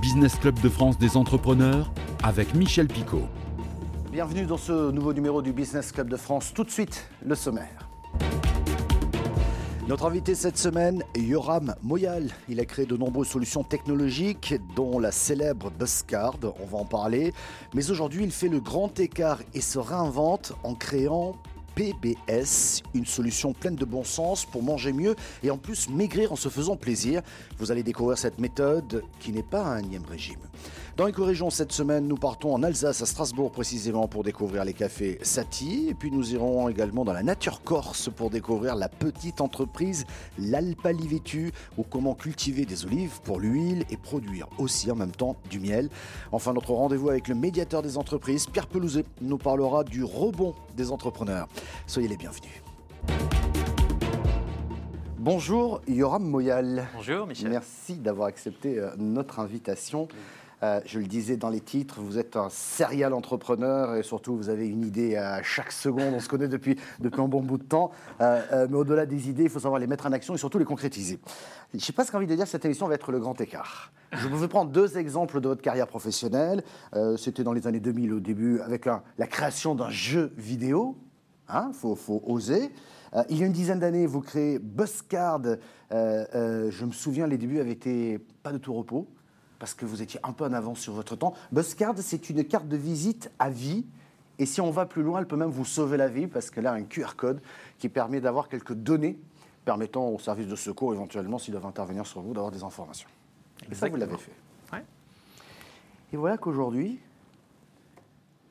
Business Club de France des entrepreneurs avec Michel Picot. Bienvenue dans ce nouveau numéro du Business Club de France. Tout de suite, le sommaire. Notre invité cette semaine est Yoram Moyal. Il a créé de nombreuses solutions technologiques, dont la célèbre Buzzcard, on va en parler. Mais aujourd'hui, il fait le grand écart et se réinvente en créant PBS, une solution pleine de bon sens pour manger mieux et en plus maigrir en se faisant plaisir. Vous allez découvrir cette méthode qui n'est pas un énième régime. Dans les région cette semaine, nous partons en Alsace, à Strasbourg précisément, pour découvrir les cafés Sati. Et puis nous irons également dans la nature corse pour découvrir la petite entreprise L'Alpalivetu, ou comment cultiver des olives pour l'huile et produire aussi en même temps du miel. Enfin, notre rendez-vous avec le médiateur des entreprises, Pierre Pelouzet, nous parlera du rebond des entrepreneurs. Soyez les bienvenus. Bonjour Yoram Moyal. Bonjour Michel. Merci d'avoir accepté euh, notre invitation. Euh, je le disais dans les titres, vous êtes un serial entrepreneur et surtout vous avez une idée à chaque seconde. On se connaît depuis, depuis un bon bout de temps. Euh, euh, mais au-delà des idées, il faut savoir les mettre en action et surtout les concrétiser. Je sais pas ce qu'envie de dire, cette émission va être le grand écart. Je vous vais prendre deux exemples de votre carrière professionnelle. C'était dans les années 2000 au début avec la création d'un jeu vidéo. Il hein, faut, faut, oser. il y a une dizaine d'années, vous créez Buzzcard. je me souviens, les débuts avaient été pas de tout repos parce que vous étiez un peu en avance sur votre temps. Buzzcard, c'est une carte de visite à vie. Et si on va plus loin, elle peut même vous sauver la vie parce qu'elle a un QR code qui permet d'avoir quelques données permettant aux services de secours, éventuellement, s'ils doivent intervenir sur vous, d'avoir des informations. Et ça, vous l'avez fait. Et voilà qu'aujourd'hui,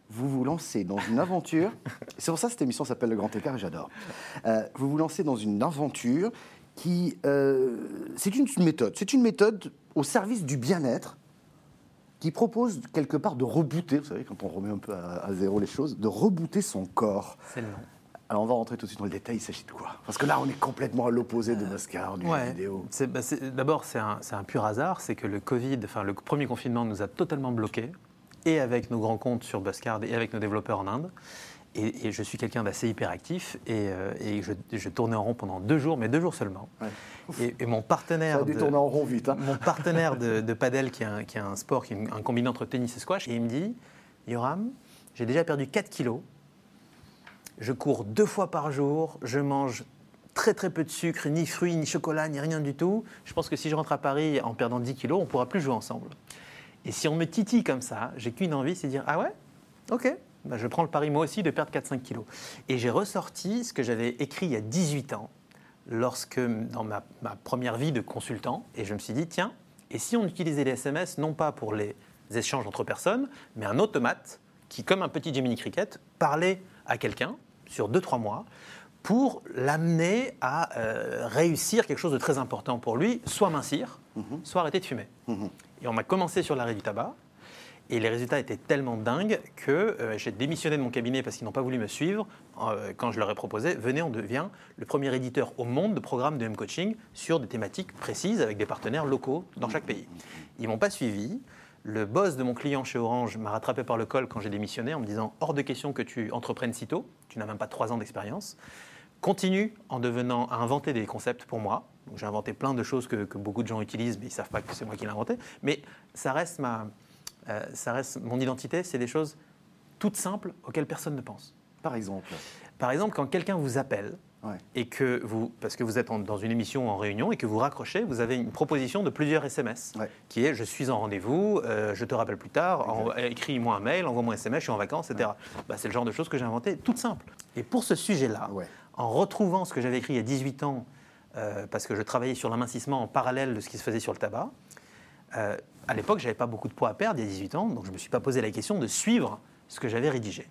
vous vous lancez dans une aventure. C'est pour ça que cette émission s'appelle Le Grand Écart et j'adore. Euh, vous vous lancez dans une aventure qui. Euh, c'est une méthode. C'est une méthode au service du bien-être qui propose quelque part de rebooter, vous savez, quand on remet un peu à, zéro les choses, de rebooter son corps. C'est le nom. Alors on va rentrer tout de suite dans le détail, il s'agit de quoi? Parce que là on est complètement à l'opposé de Moscar, du jeu vidéo. Bah, d'abord c'est un, un, pur hasard, c'est que le Covid, enfin le premier confinement nous a totalement bloqués, et avec nos grands comptes sur Buzzcard et avec nos développeurs en Inde. Et, je suis quelqu'un d'assez hyperactif et, euh, et je, tournais en rond pendant deux jours, mais deux jours seulement. Et, mon partenaire. Ça a dû tourner en rond vite. Hein. Mon partenaire de, de padel, qui est, un, sport, qui est un combiné entre tennis et squash, et il me dit Yoram, j'ai déjà perdu 4 kilos. Je cours deux fois par jour. Je mange très très peu de sucre, ni fruits, ni chocolat, ni rien du tout. Je pense que si je rentre à Paris en perdant 10 kilos, on ne pourra plus jouer ensemble. Et si on me titille comme ça, j'ai qu'une envie, c'est de dire Ah ouais? Ok, bah, je prends le pari moi aussi de perdre 4-5 kilos. Et j'ai ressorti ce que j'avais écrit il y a 18 ans, lorsque, dans ma, première vie de consultant, et je me suis dit, tiens, et si on utilisait les SMS non pas pour les échanges entre personnes, mais un automate qui, comme un petit Gemini Cricket, parlait à quelqu'un sur 2-3 mois pour l'amener à euh, réussir quelque chose de très important pour lui, soit mincir, mhm. soit arrêter de fumer. Mhm. Et on m'a commencé sur l'arrêt du tabac, et les résultats étaient tellement dingues que euh, j'ai démissionné de mon cabinet parce qu'ils n'ont pas voulu me suivre. Euh, quand je leur ai proposé, venez, on devient le premier éditeur au monde de programmes de M-Coaching sur des thématiques précises avec des partenaires locaux dans chaque pays. Ils m'ont pas suivi. Le boss de mon client chez Orange m'a rattrapé par le col quand j'ai démissionné en me disant hors de question que tu entreprennes si tôt, tu n'as même pas trois ans d'expérience. Continue en devenant à inventer des concepts pour moi. J'ai inventé plein de choses que, que, beaucoup de gens utilisent, mais ils ne savent pas que c'est moi qui l'ai inventé. Mais ça reste ma, euh, ça reste mon identité, c'est des choses toutes simples auxquelles personne ne pense. Par exemple Par exemple, quand quelqu'un vous appelle et que vous, parce que vous êtes dans une émission en réunion et que vous raccrochez, vous avez une proposition de plusieurs SMS qui est je suis en rendez-vous, euh, je te rappelle plus tard, écris-moi un mail, envoie-moi un SMS, je suis en vacances, etc. Bah, c'est le genre de choses que j'ai inventé, toutes simples. Et pour ce sujet-là, en retrouvant ce que j'avais écrit il y a 18 ans, euh, parce que je travaillais sur l'amincissement en parallèle de ce qui se faisait sur le tabac, euh, à l'époque, je n'avais pas beaucoup de poids à perdre, il y a 18 ans, donc je ne me suis pas posé la question de suivre ce que j'avais rédigé.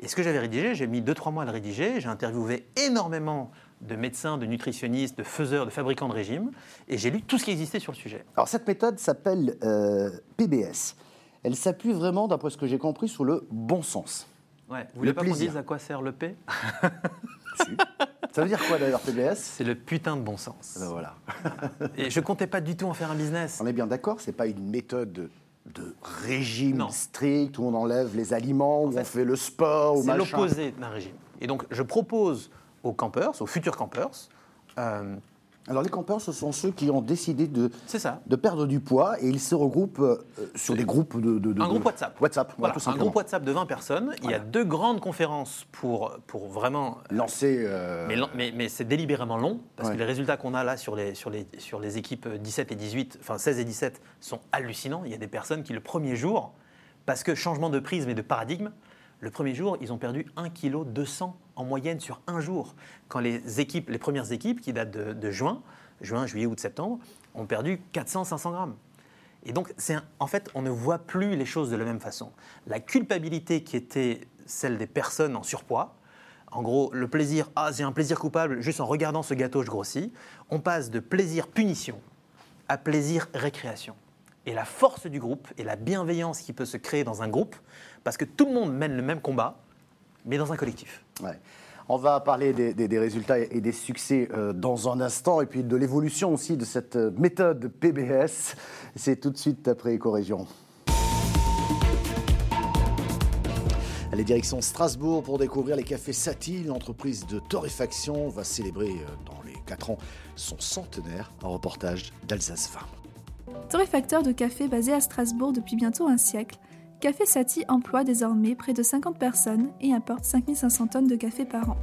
Et ce que j'avais rédigé, j'ai mis 2-3 mois à le rédiger, j'ai interviewé énormément de médecins, de nutritionnistes, de faiseurs, de fabricants de régimes, et j'ai lu tout ce qui existait sur le sujet. Alors cette méthode s'appelle euh, PBS. Elle s'appuie vraiment, d'après ce que j'ai compris, sur le bon sens. Ouais. Vous voulez pas qu'on dise à quoi sert le P? Ça veut dire quoi d'ailleurs PBS C'est le putain de bon sens. Ben voilà. Et je comptais pas du tout en faire un business. On est bien d'accord, c'est pas une méthode de, régime strict où on enlève les aliments, où on fait le sport, C'est l'opposé d'un régime. Et donc je propose aux campers, aux futurs campers, euh, Alors les campeurs, ce sont ceux qui ont décidé de, ça. de perdre du poids et ils se regroupent euh, sur des groupes de... de- de- Un groupe WhatsApp. WhatsApp, voilà, Voilà, tout un groupe WhatsApp de 20 personnes. Il y a deux grandes conférences pour, pour vraiment Lancer... euh, Mais, mais- mais c'est délibérément long, parce Ouais. que les résultats qu'on a là sur les, sur, les, sur les équipes 17 et 18, enfin 16 et 17, sont hallucinants. Il y a des personnes qui, le premier jour, parce que changement de prisme et de paradigme, le premier jour, ils ont perdu 1 kg 200 en moyenne sur un jour. Quand les équipes, premières équipes, qui datent de, juin, juin, juillet, août, septembre, ont perdu 400-500 grammes. Et donc, en fait, on ne voit plus les choses de la même façon. La culpabilité qui était celle des personnes en surpoids, en gros, le plaisir, ah, j'ai un plaisir coupable, juste en regardant ce gâteau, je grossis, on passe de plaisir-punition à plaisir-récréation. Et la force du groupe et la bienveillance qui peut se créer dans un groupe, parce que tout le monde mène le même combat, mais dans un collectif. On va parler des résultats et des succès euh, dans un instant, et puis de l'évolution aussi de cette euh, méthode PBS. C'est tout de suite après Éco-Région. Allez, direction Strasbourg pour découvrir les cafés Satie. L'entreprise de torréfaction va célébrer euh, dans les 4 ans son centenaire. Un reportage d'Alsace 20. Torréfacteur de café basé à Strasbourg depuis bientôt un siècle, Café Satie emploie désormais près de 50 personnes et importe 5500 tonnes de café par an.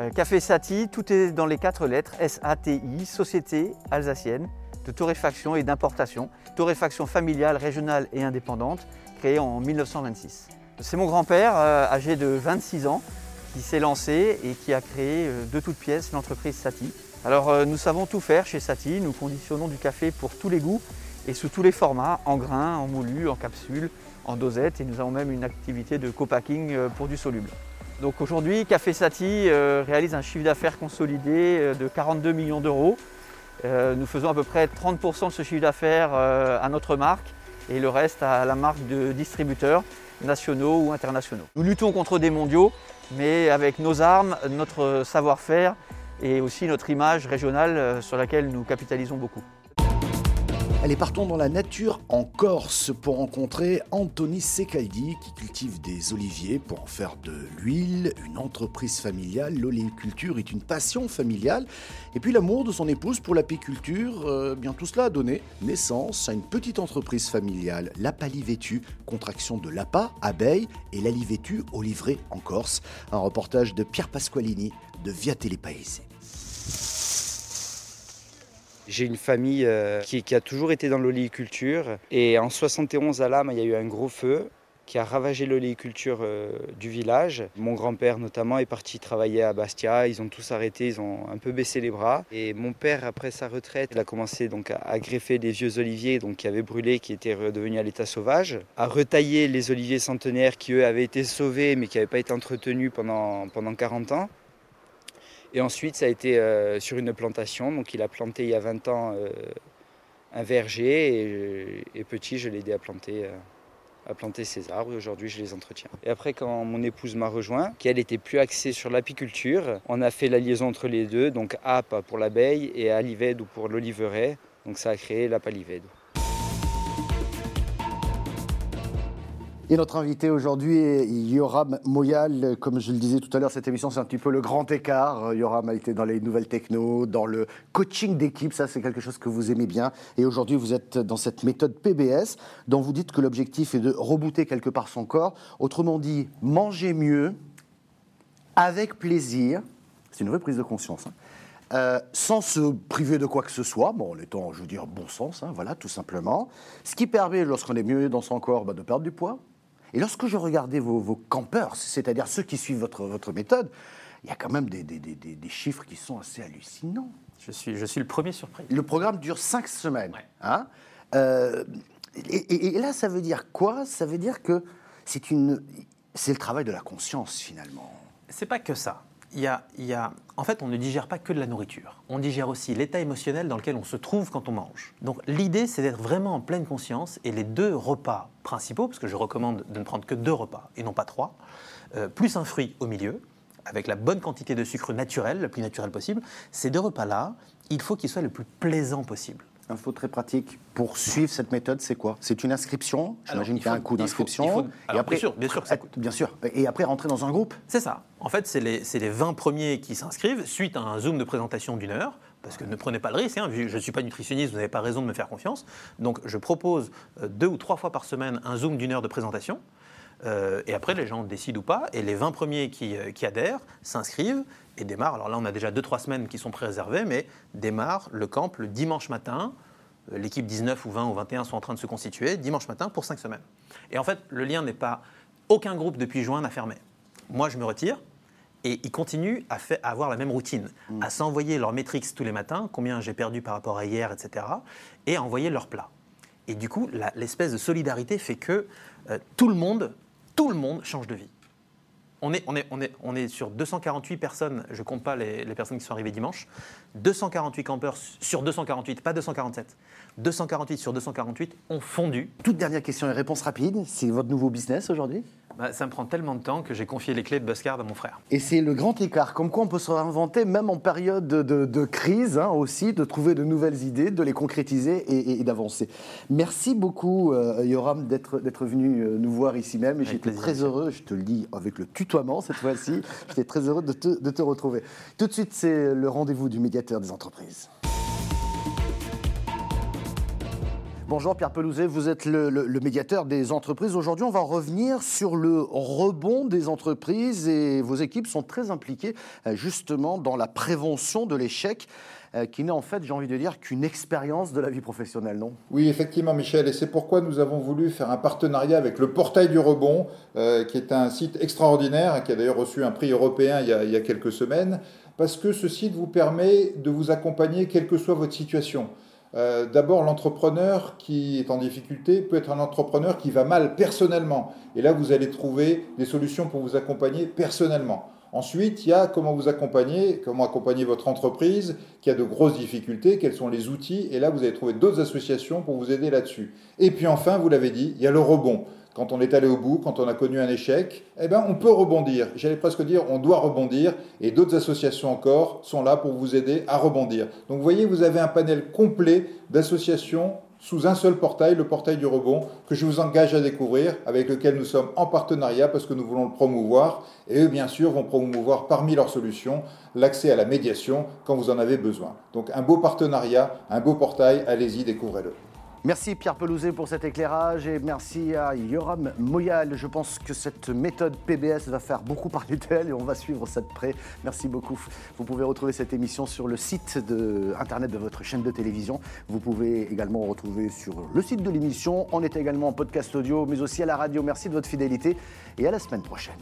Euh, Café Sati, tout est dans les quatre lettres, S-A-T-I, Société alsacienne de torréfaction et d'importation, torréfaction familiale, régionale et indépendante, créée en 1926. C'est mon grand-père, euh, âgé de 26 ans, qui s'est lancé et qui a créé euh, de toutes pièces l'entreprise Sati. Alors euh, nous savons tout faire chez Sati, nous conditionnons du café pour tous les goûts et sous tous les formats, en grains, en moulu, en capsule, en dosette et nous avons même une activité de co-packing euh, pour du soluble. Donc aujourd'hui, Café Sati euh, réalise un chiffre d'affaires consolidé de 42 millions d'euros. Nous faisons à peu près 30% de ce chiffre d'affaires à notre marque et le reste à la marque de distributeurs nationaux ou internationaux. Nous luttons contre des mondiaux, mais avec nos armes, notre savoir-faire et aussi notre image régionale euh, sur laquelle nous capitalisons beaucoup. Allez, partons dans la nature en Corse pour rencontrer Anthony Secaldi qui cultive des oliviers pour en faire de l'huile, une entreprise familiale. L'oléiculture est une passion familiale. Et puis l'amour de son épouse pour l'apiculture, euh, bien tout cela a donné naissance à une petite entreprise familiale, l'Apalivétu, contraction de l'APA, abeille, et l'Alivétu, olivré en Corse. Un reportage de Pierre Pasqualini de Via Télépaese. J'ai une famille euh, qui, a toujours été dans l'oléiculture. Et en 71 à Lame, il y a eu un gros feu qui a ravagé l'oléiculture euh, du village. Mon grand-père notamment est parti travailler à Bastia. Ils ont tous arrêté, ils ont un peu baissé les bras. Et mon père, après sa retraite, il a commencé donc à, à greffer des vieux oliviers donc, qui avaient brûlé, qui étaient redevenus à l'état sauvage, à retailler les oliviers centenaires qui, eux, avaient été sauvés mais qui n'avaient pas été entretenus pendant, pendant 40 ans. Et ensuite, ça a été euh, sur une plantation. Donc, il a planté il y a 20 ans euh, un verger. Et, et petit, je l'ai aidé à planter, euh, à planter ces arbres. Et aujourd'hui, je les entretiens. Et après, quand mon épouse m'a rejoint, qu'elle était plus axée sur l'apiculture, on a fait la liaison entre les deux. Donc, ape pour l'abeille et alivède ou pour l'oliveret. Donc, ça a créé l'apalivède. Et notre invité aujourd'hui est Yoram Moyal. Comme je le disais tout à l'heure, cette émission, c'est un petit peu le grand écart. Euh, Yoram a été dans les nouvelles techno, dans le coaching d'équipe. Ça, c'est quelque chose que vous aimez bien. Et aujourd'hui, vous êtes dans cette méthode PBS, dont vous dites que l'objectif est de rebooter quelque part son corps. Autrement dit, manger mieux, avec plaisir. C'est une vraie prise de conscience. hein. Euh, sans se priver de quoi que ce soit, bon, en étant, je veux dire, bon sens, hein, voilà, tout simplement. Ce qui permet, lorsqu'on est mieux dans son corps, bah, de perdre du poids. Et lorsque je regardais vos, vos campeurs, c'est-à-dire ceux qui suivent votre, votre méthode, il y a quand même des, des- des- des- chiffres qui sont assez hallucinants. Je suis, je suis le premier surpris. Le programme dure cinq semaines. Ouais. hein. Euh, et, et- et là, ça veut dire quoi? Ça veut dire que c'est une, c'est le travail de la conscience finalement. C'est pas que ça. En fait, on ne digère pas que de la nourriture. On digère aussi l'état émotionnel dans lequel on se trouve quand on mange. Donc l'idée, c'est d'être vraiment en pleine conscience et les deux repas principaux, parce que je recommande de ne prendre que deux repas et non pas trois, euh, plus un fruit au milieu, avec la bonne quantité de sucre naturel, la plus naturelle possible, ces deux repas-là, il faut qu'ils soient le plus plaisants possible. Info très pratique. Pour suivre cette méthode, c'est quoi? C'est une inscription J'imagine il qu'il y a un coût d'inscription. faut- Et après, bien sûr, bien sûr que ça coûte. Bien sûr. Et après, rentrer dans un groupe C'est ça. En fait, c'est les, c'est les 20 premiers qui s'inscrivent suite à un Zoom de présentation d'une heure. Parce que ne prenez pas le risque, hein, vu que je ne suis pas nutritionniste, vous n'avez pas raison de me faire confiance. Donc je propose euh, deux ou trois fois par semaine un Zoom d'une heure de présentation. Euh, et après, les gens décident ou pas. Et les 20 premiers qui, euh, qui adhèrent s'inscrivent et démarrent. Alors là, on a déjà 2-3 semaines qui sont préservées, mais démarrent le camp le dimanche matin. Euh, L'équipe 19 ou 20 ou 21 sont en train de se constituer dimanche matin pour 5 semaines. Et en fait, le lien n'est pas. Aucun groupe depuis juin n'a fermé. Moi, je me retire. Et ils continuent à, fa- à avoir la même routine, à s'envoyer leurs métriques tous les matins, combien j'ai perdu par rapport à hier, etc., et à envoyer leurs plats. Et du coup, l'espèce de solidarité fait que euh, tout le monde, tout le monde change de vie. On est, on, est, on, est, on sur 248 personnes, je ne compte pas les, les personnes qui sont arrivées dimanche, 248 campeurs sur 248, pas 247, 248 sur 248 ont fondu. Toute dernière question et réponse rapide. C'est votre nouveau business aujourd'hui? Bah, ça me prend tellement de temps que j'ai confié les clés de Buscard à mon frère. Et c'est le grand écart, comme quoi on peut se réinventer même en période de, de- de crise hein, aussi, de trouver de nouvelles idées, de les concrétiser et, et- et d'avancer. Merci beaucoup euh, Yoram d'être venu euh, nous voir ici même. J'étais très heureux, je te le dis avec le tutoiement cette fois-ci, j'étais très heureux de te, de te retrouver. Tout de suite, c'est le rendez-vous du médiateur des entreprises. Bonjour Pierre Pelouzet, vous êtes le, médiateur des entreprises. Aujourd'hui, on va revenir sur le rebond des entreprises et vos équipes sont très impliquées euh, justement dans la prévention de l'échec, euh, qui n'est en fait, j'ai envie de dire, qu'une expérience de la vie professionnelle, non? Oui, effectivement, Michel, et c'est pourquoi nous avons voulu faire un partenariat avec le Portail du Rebond, euh, qui est un site extraordinaire, qui a d'ailleurs reçu un prix européen il y a quelques semaines, parce que ce site vous permet de vous accompagner quelle que soit votre situation. Euh, D'abord, l'entrepreneur qui est en difficulté peut être un entrepreneur qui va mal personnellement. Et là, vous allez trouver des solutions pour vous accompagner personnellement. Ensuite, il y a comment vous accompagner, comment accompagner votre entreprise qui a de grosses difficultés, quels sont les outils. Et là, vous allez trouver d'autres associations pour vous aider là-dessus. Et puis enfin, vous l'avez dit, il y a le rebond. Quand on est allé au bout, quand on a connu un échec, eh ben, on peut rebondir. J'allais presque dire, on doit rebondir. Et d'autres associations encore sont là pour vous aider à rebondir. Donc, vous voyez, vous avez un panel complet d'associations sous un seul portail, le portail du rebond, que je vous engage à découvrir, avec lequel nous sommes en partenariat parce que nous voulons le promouvoir. Et eux, bien sûr, vont promouvoir parmi leurs solutions l'accès à la médiation quand vous en avez besoin. Donc un beau partenariat, un beau portail, allez-y, découvrez-le. Merci Pierre Pelouzet pour cet éclairage et merci à Yoram Moyal. Je pense que cette méthode PBS va faire beaucoup parler d'elle et on va suivre ça de près. Merci beaucoup. Vous pouvez retrouver cette émission sur le site de, internet de votre chaîne de télévision. Vous pouvez également retrouver sur le site de l'émission. On est également en podcast audio mais aussi à la radio. Merci de votre fidélité et à la semaine prochaine.